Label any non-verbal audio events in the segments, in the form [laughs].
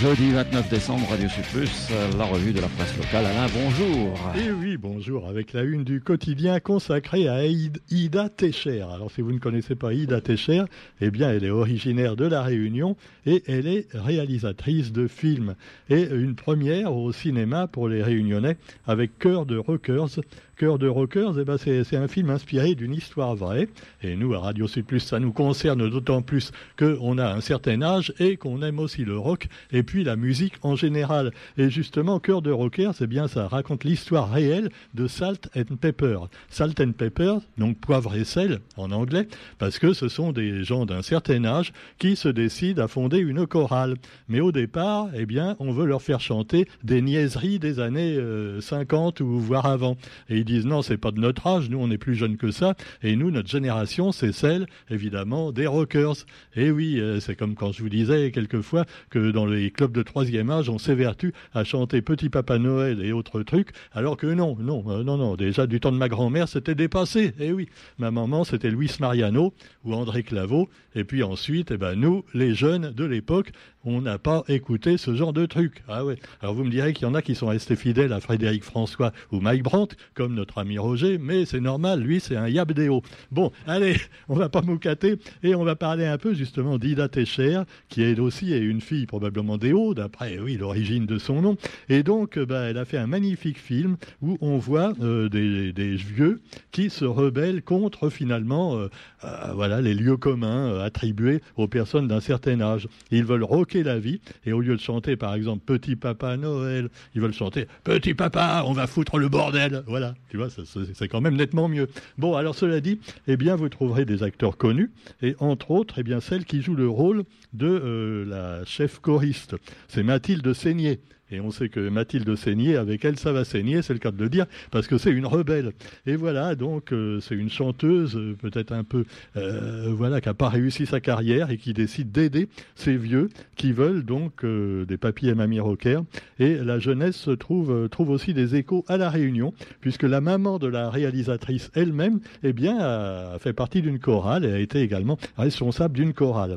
jeudi 29 décembre, Radio Plus, la revue de la presse locale. Alain, bonjour. Et eh oui, bonjour, avec la une du quotidien consacrée à Ida Techer. Alors, si vous ne connaissez pas Ida Techer, eh bien, elle est originaire de La Réunion et elle est réalisatrice de films. Et une première au cinéma pour les Réunionnais avec Cœur de Rockers Cœur de Rockers, eh ben c'est un film inspiré d'une histoire vraie. Et nous, à Radio Sud ça nous concerne d'autant plus qu'on a un certain âge et qu'on aime aussi le rock et puis la musique en général. Et justement, Cœur de Rockers, c'est bien ça raconte l'histoire réelle de Salt and Pepper. Salt and Pepper, donc poivre et sel en anglais, parce que ce sont des gens d'un certain âge qui se décident à fonder une chorale. Mais au départ, eh bien, on veut leur faire chanter des niaiseries des années 50 euh, ou voire avant. Et disent non, c'est pas de notre âge, nous on est plus jeunes que ça, et nous, notre génération, c'est celle, évidemment, des rockers. Et oui, euh, c'est comme quand je vous disais quelquefois que dans les clubs de troisième âge, on s'évertue à chanter Petit Papa Noël et autres trucs, alors que non, non, euh, non, non, déjà du temps de ma grand-mère, c'était dépassé. Et oui, ma maman, c'était Luis Mariano ou André Claveau, et puis ensuite, eh ben, nous, les jeunes de l'époque, on n'a pas écouté ce genre de trucs. Ah ouais. Alors vous me direz qu'il y en a qui sont restés fidèles à Frédéric François ou Mike Brandt, comme notre ami Roger, mais c'est normal, lui c'est un yabdéo. Bon, allez, on va pas moucater et on va parler un peu justement d'Ida Techer, qui elle aussi une fille probablement déo, d'après oui l'origine de son nom. Et donc, bah, elle a fait un magnifique film où on voit euh, des, vieux qui se rebellent contre finalement euh, euh, voilà les lieux communs attribués aux personnes d'un certain âge. Ils veulent la vie. Et au lieu de chanter, par exemple, Petit Papa Noël, ils veulent chanter Petit Papa, on va foutre le bordel. Voilà, tu vois, c'est quand même nettement mieux. Bon, alors cela dit, eh bien, vous trouverez des acteurs connus, et entre autres, eh bien, celle qui joue le rôle de euh, la chef choriste. C'est Mathilde Seigné. Et on sait que Mathilde saignait, avec elle, ça va saigner, c'est le cas de le dire, parce que c'est une rebelle. Et voilà, donc euh, c'est une chanteuse, euh, peut-être un peu, euh, voilà, qui n'a pas réussi sa carrière et qui décide d'aider ces vieux qui veulent donc des papis et mamies rockers. Et la jeunesse trouve, trouve aussi des échos à la Réunion, puisque la maman de la réalisatrice elle-même, eh bien, a fait partie d'une chorale et a été également responsable d'une chorale.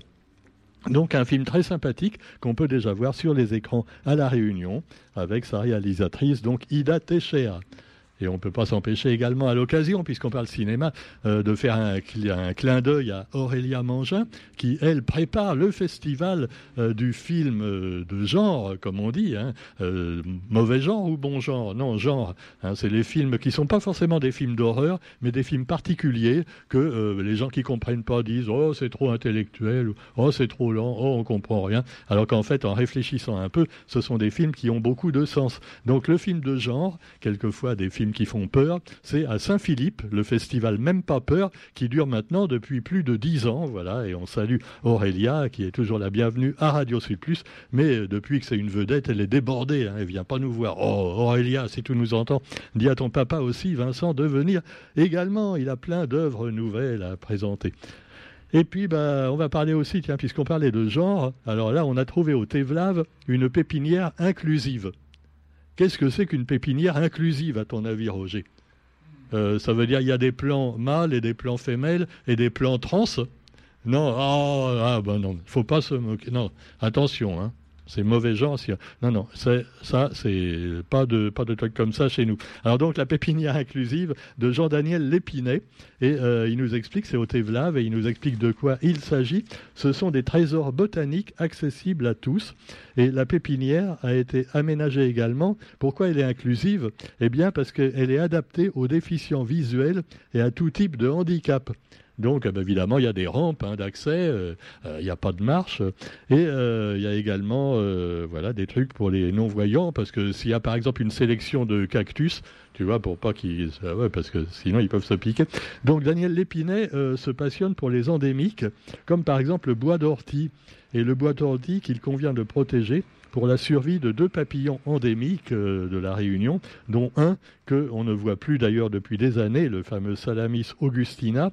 Donc un film très sympathique qu'on peut déjà voir sur les écrans à La Réunion avec sa réalisatrice donc Ida Teixeira. Et on ne peut pas s'empêcher également à l'occasion, puisqu'on parle cinéma, euh, de faire un, clin d'œil à Aurélia Mangin, qui, elle, prépare le festival euh, du film euh, de genre, comme on dit. Hein. mauvais genre ou bon genre Non, genre. Hein. c'est les films qui ne sont pas forcément des films d'horreur, mais des films particuliers que les gens qui ne comprennent pas disent « Oh, c'est trop intellectuel » ou « Oh, c'est trop lent »,« Oh, on comprend rien ». Alors qu'en fait, en réfléchissant un peu, ce sont des films qui ont beaucoup de sens. Donc le film de genre, quelquefois des films qui font peur, c'est à Saint-Philippe, le festival Même pas peur, qui dure maintenant depuis plus de dix ans. Voilà, et on salue Aurélia, qui est toujours la bienvenue à Radio Sud Plus, mais euh, depuis que c'est une vedette, elle est débordée. Hein, elle vient pas nous voir. Oh, Aurélia, si tu nous entends, dis à ton papa aussi, Vincent, de venir également. Il a plein d'œuvres nouvelles à présenter. Et puis, bah, on va parler aussi, tiens, puisqu'on parlait de genre, alors là, on a trouvé au Tévlave une pépinière inclusive. Qu'est-ce que c'est qu'une pépinière inclusive, à ton avis, Roger? Euh, Ça veut dire qu'il y a des plants mâles et des plants femelles et des plants trans? Non, oh, ah ben non, il ne faut pas se moquer. Non, attention, hein. C'est mauvais genre. Non, non, ça, c'est pas de, pas de trucs comme ça chez nous. Alors donc, la pépinière inclusive de Jean-Daniel Lépinet, et euh, il nous explique, c'est au Tévlave, et il nous explique de quoi il s'agit. Ce sont des trésors botaniques accessibles à tous, et la pépinière a été aménagée également. Pourquoi elle est inclusive? Eh bien, parce qu'elle est adaptée aux déficients visuels et à tout type de handicap. Donc, eh ben, évidemment, il y a des rampes hein, d'accès, euh, euh, il n'y a pas de marche, et euh, il y a également voilà, des trucs pour les non-voyants, parce que s'il y a par exemple une sélection de cactus, tu vois, pour pas qu'ils... Ouais, parce que sinon ils peuvent se piquer. Donc, Daniel Lépinet se passionne pour les endémiques, comme par exemple le bois d'ortie. Et le bois d'ortie qu'il convient de protéger pour la survie de deux papillons endémiques de la Réunion, dont un que on ne voit plus d'ailleurs depuis des années, le fameux Salamis augustina,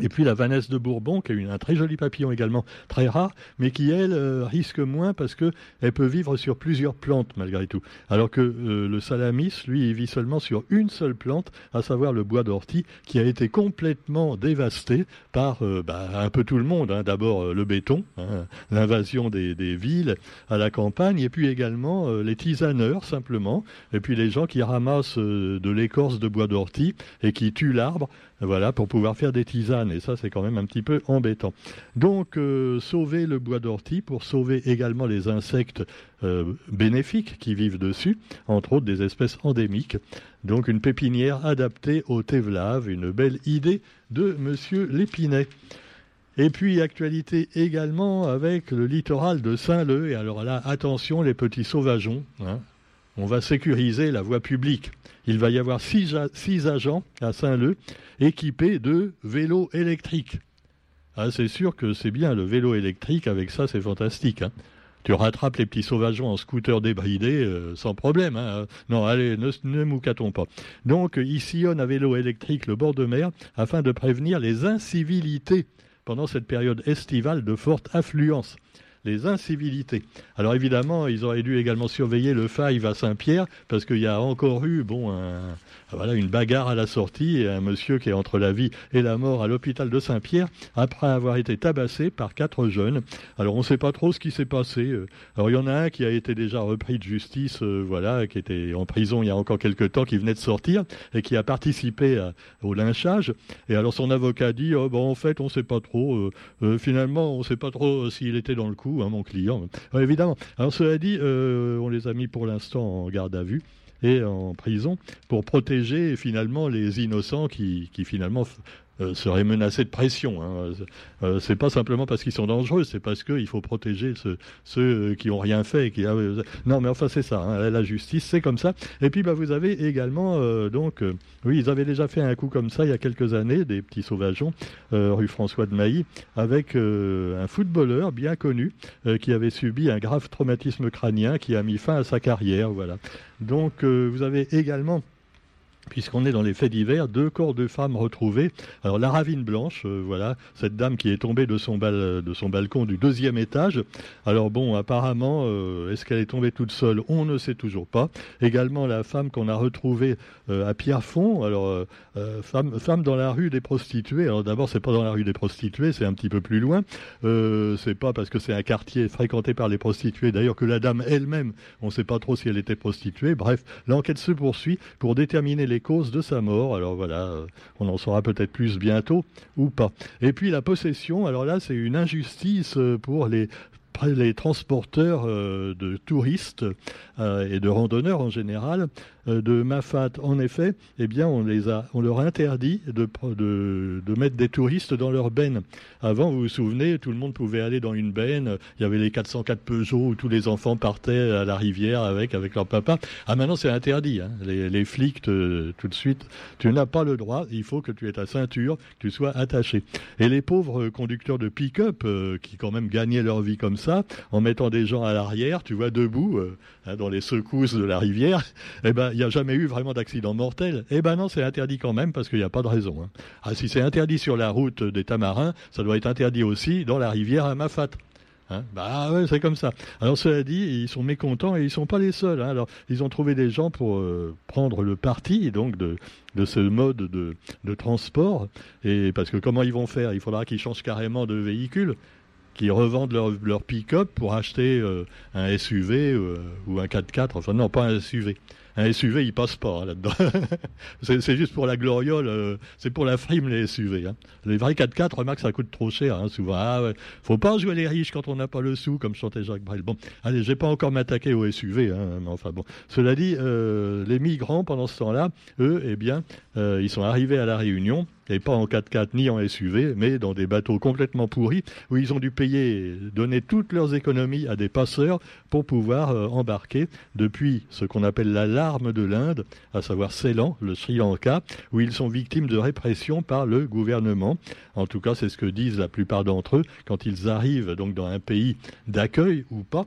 Et puis la vanesse de Bourbon, qui est un très joli papillon également, très rare, mais qui, elle, euh, risque moins parce qu'elle peut vivre sur plusieurs plantes malgré tout. Alors que euh, le salamis, lui, vit seulement sur une seule plante, à savoir le bois d'ortie, qui a été complètement dévasté par euh, bah, un peu tout le monde. Hein. D'abord le béton, hein, l'invasion des, villes à la campagne, et puis également les tisaneurs, simplement, et puis les gens qui ramassent de l'écorce de bois d'ortie et qui tuent l'arbre voilà, pour pouvoir faire des tisanes. Et ça, c'est quand même un petit peu embêtant. Donc, euh, sauver le bois d'ortie pour sauver également les insectes euh, bénéfiques qui vivent dessus, entre autres des espèces endémiques. Donc, une pépinière adaptée au Tevlave, une belle idée de Monsieur Lépinet. Et puis, actualité également avec le littoral de Saint-Leu. Et alors là, attention, les petits sauvageons. Hein. On va sécuriser la voie publique. Il va y avoir six, agents à Saint-Leu équipés de vélos électriques. Ah, c'est sûr que c'est bien le vélo électrique, avec ça c'est fantastique. Hein. Tu rattrapes les petits sauvageons en scooter débridé euh, sans problème. Hein. Non, allez, ne, ne moucatons pas. Donc, ils sillonnent à vélo électrique le bord de mer afin de prévenir les incivilités pendant cette période estivale de forte affluence les incivilités. Alors évidemment, ils auraient dû également surveiller le Five à Saint-Pierre, parce qu'il y a encore eu bon, voilà, une bagarre à la sortie et un monsieur qui est entre la vie et la mort à l'hôpital de Saint-Pierre après avoir été tabassé par quatre jeunes. Alors on ne sait pas trop ce qui s'est passé. Alors il y en a un qui a été déjà repris de justice, euh, voilà, qui était en prison il y a encore quelques temps, qui venait de sortir et qui a participé au lynchage. Et alors son avocat dit, oh, bon, en fait, on ne sait pas trop. Euh, euh, finalement, on ne sait pas trop s'il était dans le coup Hein, mon client. évidemment. Alors cela dit, euh, on les a mis pour l'instant en garde à vue et en prison pour protéger finalement les innocents qui, qui finalement seraient menacés de pression. Hein. Euh, c'est pas simplement parce qu'ils sont dangereux, c'est parce qu'il faut protéger ceux, qui ont rien fait. Qui, non, mais enfin c'est ça. Hein. la justice, c'est comme ça. Et puis bah, vous avez également euh, donc, oui, ils avaient déjà fait un coup comme ça il y a quelques années, des petits sauvageons, rue François de Mailly, avec un footballeur bien connu qui avait subi un grave traumatisme crânien qui a mis fin à sa carrière. Voilà. Donc vous avez également puisqu'on est dans les faits divers, deux corps de femmes retrouvés. Alors la ravine blanche, euh, voilà, cette dame qui est tombée de son, de son balcon du deuxième étage. Alors bon, apparemment, euh, est-ce qu'elle est tombée toute seule? On ne sait toujours pas. Également la femme qu'on a retrouvée euh, à Pierrefonds. Alors femme, femme dans la rue des prostituées. Alors d'abord, c'est pas dans la rue des prostituées, c'est un petit peu plus loin. c'est pas parce que c'est un quartier fréquenté par les prostituées. D'ailleurs que la dame elle-même, on ne sait pas trop si elle était prostituée. Bref, l'enquête se poursuit pour déterminer les causes de sa mort. Alors voilà, euh, on en saura peut-être plus bientôt ou pas. Et puis la possession, alors là c'est une injustice euh, pour les les transporteurs euh, de touristes et de randonneurs en général euh, de Mafat, en effet, eh bien, on, les a, on leur interdit de, mettre des touristes dans leur benne. Avant, vous vous souvenez, tout le monde pouvait aller dans une benne. Il y avait les 404 Peugeot où tous les enfants partaient à la rivière avec, avec leur papa. Ah, maintenant, c'est interdit. Hein. Les, flics, tout de suite, tu n'as pas le droit. Il faut que tu aies ta ceinture, que tu sois attaché. Et les pauvres conducteurs de pick-up, euh, qui quand même gagnaient leur vie comme ça, en mettant des gens à l'arrière, tu vois, debout, euh, hein, dans les secousses de la rivière, [laughs] eh ben, il n'y a jamais eu vraiment d'accident mortel. Eh ben non, c'est interdit quand même parce qu'il n'y a pas de raison. Hein. Ah, si c'est interdit sur la route des Tamarins, ça doit être interdit aussi dans la rivière à Mafat. Hein. bah ouais, c'est comme ça. Alors cela dit, ils sont mécontents et ils sont pas les seuls. Hein. Alors ils ont trouvé des gens pour euh, prendre le parti donc de, de ce mode de, de, transport. Et parce que comment ils vont faire? Il faudra qu'ils changent carrément de véhicule qui revendent leur, leur pick-up pour acheter euh, un SUV euh, ou un 4x4. Enfin, non, pas un SUV. Un SUV, il passe pas hein, là-dedans. [laughs] c'est juste pour la gloriole, euh, c'est pour la frime les SUV. Hein. Les vrais 4x4, remarque, ça coûte trop cher, hein, souvent. Ah, ouais. Faut pas jouer les riches quand on n'a pas le sou, comme chantait Jacques Brel. Bon, allez, je vais pas encore m'attaquer aux SUV, mais enfin bon. Cela dit, les migrants, pendant ce temps-là, eux, eh bien, ils sont arrivés à la Réunion et pas en 4x4 ni en SUV, mais dans des bateaux complètement pourris où ils ont dû payer, donner toutes leurs économies à des passeurs pour pouvoir euh, embarquer depuis ce qu'on appelle la larme de l'Inde, à savoir Ceylan, le Sri Lanka, où ils sont victimes de répression par le gouvernement. En tout cas, c'est ce que disent la plupart d'entre eux quand ils arrivent donc dans un pays d'accueil ou pas.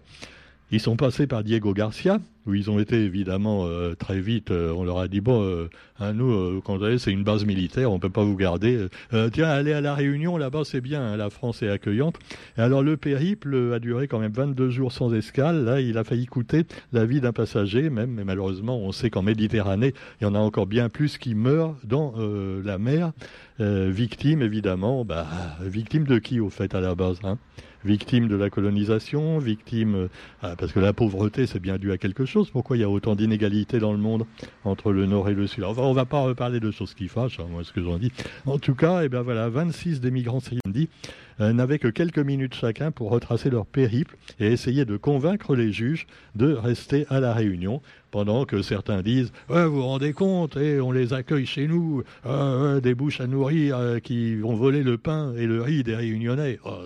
Ils sont passés par Diego Garcia, où ils ont été évidemment euh, très vite. Euh, on leur a dit bon, à hein, nous, quand vous c'est une base militaire, on peut pas vous garder. tiens, allez à la Réunion, là-bas, c'est bien. Hein, la France est accueillante. Et alors le périple a duré quand même 22 jours sans escale. Là, il a failli coûter la vie d'un passager, même. Mais malheureusement, on sait qu'en Méditerranée, il y en a encore bien plus qui meurent dans la mer, victimes évidemment. Bah, victimes de qui au fait à la base hein? Victime de la colonisation, victime euh, parce que la pauvreté c'est bien dû à quelque chose. Pourquoi il y a autant d'inégalités dans le monde entre le nord et le sud? Enfin, on va pas reparler de choses qui fâchent, hein, moi ce que j'en dis. En tout cas, et eh ben voilà, 26 des migrants syriens euh, n'avaient que quelques minutes chacun pour retracer leur périple et essayer de convaincre les juges de rester à la Réunion pendant que certains disent Vous vous rendez compte, eh, on les accueille chez nous, euh, des bouches à nourrir qui vont voler le pain et le riz des Réunionnais. Oh,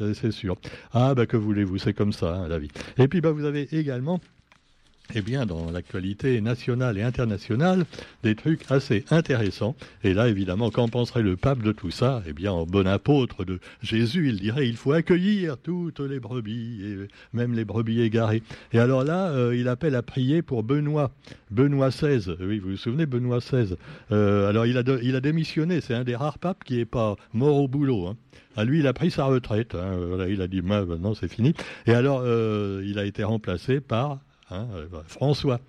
euh, c'est sûr. Ah, bah que voulez-vous, c'est comme ça, hein, la vie. Et puis, bah, vous avez également eh bien, dans l'actualité nationale et internationale, des trucs assez intéressants. Et là, évidemment, qu'en penserait le pape de tout ça? Eh bien, en bon apôtre de Jésus, il dirait il faut accueillir toutes les brebis, même les brebis égarées. Et alors là, euh, il appelle à prier pour Benoît, Benoît XVI. Oui, vous vous souvenez, Benoît XVI. Euh, alors, il a, démissionné. C'est un des rares papes qui n'est pas mort au boulot. Hein. À lui, il a pris sa retraite. Hein. il a dit, maintenant, c'est fini. Et alors, euh, il a été remplacé par Hein, euh, François.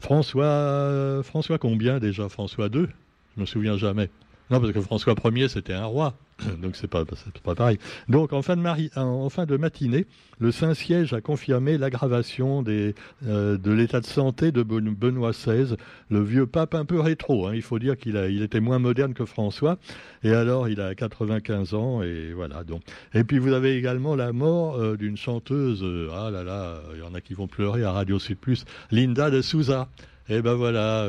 François, François combien déjà? François II Je me souviens jamais. Non, parce que François Ier, c'était un roi. [coughs] Donc c'est pas, pas pareil. Donc en fin, de matinée, le Saint-Siège a confirmé l'aggravation euh, de l'état de santé de Benoît XVI, le vieux pape un peu rétro. Hein. Il faut dire qu'il il était moins moderne que François. Et alors il a 95 ans et voilà. Donc. Et puis vous avez également la mort euh, d'une chanteuse. Euh, ah là là, il y en a qui vont pleurer à Radio Sud Plus, Linda de Souza. Et ben voilà,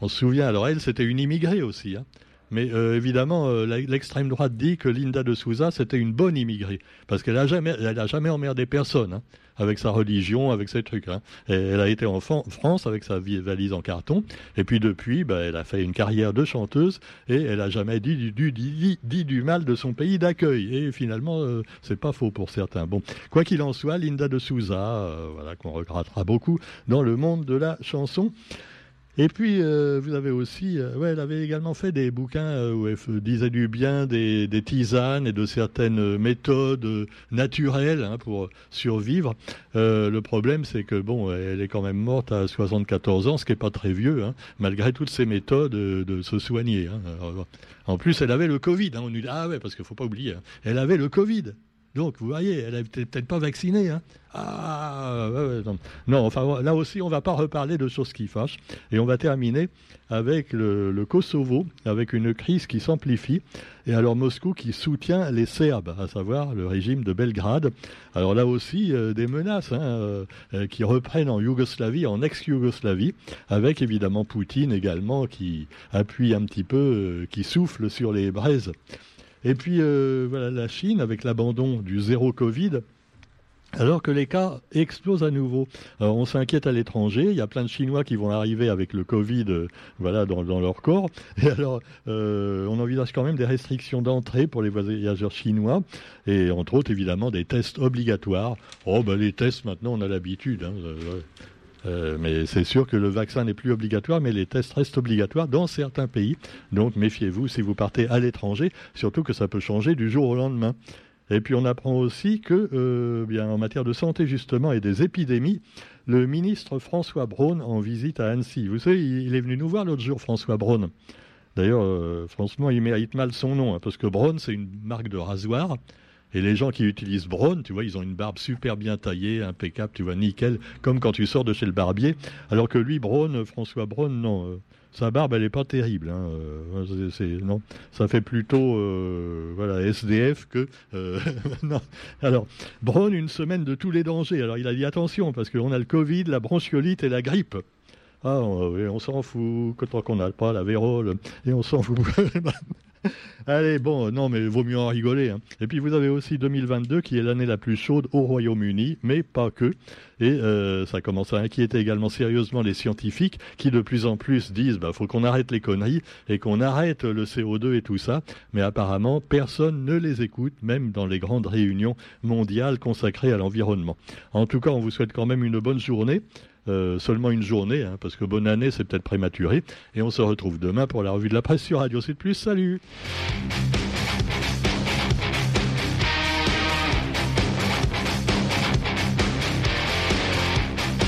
on se souvient. Alors elle, c'était une immigrée aussi. Hein. Mais euh, évidemment, euh, l'extrême droite dit que Linda de Souza, c'était une bonne immigrée, parce qu'elle n'a jamais, jamais emmerdé personne, hein, avec sa religion, avec ses trucs. Hein. elle a été en France avec sa valise en carton, et puis depuis, bah, elle a fait une carrière de chanteuse, et elle n'a jamais dit du, mal de son pays d'accueil. Et finalement, euh, c'est pas faux pour certains. Bon, quoi qu'il en soit, Linda de Souza, voilà, qu'on regrettera beaucoup dans le monde de la chanson. Et puis, euh, vous avez aussi, euh, ouais, elle avait également fait des bouquins euh, où elle disait du bien des, des, tisanes et de certaines méthodes naturelles hein, pour survivre. le problème, c'est que bon, elle est quand même morte à 74 ans, ce qui n'est pas très vieux, hein, malgré toutes ces méthodes de se soigner. Hein. en plus, elle avait le Covid. Hein. on nous dit ah ouais, parce qu'il faut pas oublier, hein. elle avait le Covid. Donc, vous voyez, elle n'était peut-être pas vaccinée. Hein. Ah, non. enfin, là aussi, on ne va pas reparler de choses qui fâchent. Et on va terminer avec le, Kosovo, avec une crise qui s'amplifie. Et alors, Moscou qui soutient les Serbes, à savoir le régime de Belgrade. Alors là aussi, euh, des menaces hein, euh, euh, qui reprennent en Yougoslavie, en ex-Yougoslavie, avec évidemment Poutine également qui appuie un petit peu, qui souffle sur les braises. Et puis euh, voilà la Chine avec l'abandon du zéro Covid. Alors que les cas explosent à nouveau. on s'inquiète à l'étranger. Il y a plein de Chinois qui vont arriver avec le Covid euh, voilà, dans, leur corps. [laughs] Et alors, euh, on envisage quand même des restrictions d'entrée pour les voyageurs chinois. Et entre autres, évidemment, des tests obligatoires. Oh, ben les tests, maintenant, on a l'habitude. Hein. Euh, mais c'est sûr que le vaccin n'est plus obligatoire, mais les tests restent obligatoires dans certains pays. Donc méfiez-vous si vous partez à l'étranger, surtout que ça peut changer du jour au lendemain. Et puis on apprend aussi que, euh, bien en matière de santé justement et des épidémies, le ministre François Braun en visite à Annecy. Vous savez, il est venu nous voir l'autre jour, François Braun. D'ailleurs, euh, franchement, il mérite mal son nom, hein, parce que Braun, c'est une marque de rasoir. Et les gens qui utilisent Braun, tu vois, ils ont une barbe super bien taillée, impeccable, tu vois, nickel, comme quand tu sors de chez le barbier. Alors que lui, Braun, François Braun, non. Euh, sa barbe, elle n'est pas terrible. Hein, euh, non, ça fait plutôt euh, voilà SDF que [laughs] non. Alors Braun, une semaine de tous les dangers. Alors il a dit attention parce qu'on a le Covid, la bronchiolite et la grippe. Ah, on, on s'en fout, tant qu'on n'a pas la vérole, et on s'en fout. [laughs] [laughs] Allez, bon, non, mais vaut mieux en rigoler. Hein. Et puis vous avez aussi 2022 qui est l'année la plus chaude au Royaume-Uni, mais pas que. Et euh, ça commence à inquiéter également sérieusement les scientifiques qui de plus en plus disent bah faut qu'on arrête les conneries et qu'on arrête le CO2 et tout ça. Mais apparemment, personne ne les écoute, même dans les grandes réunions mondiales consacrées à l'environnement. En tout cas, on vous souhaite quand même une bonne journée. Euh, seulement une journée, hein, parce que bonne année, c'est peut-être prématuré. Et on se retrouve demain pour la revue de la presse sur Radio Sud Plus. Salut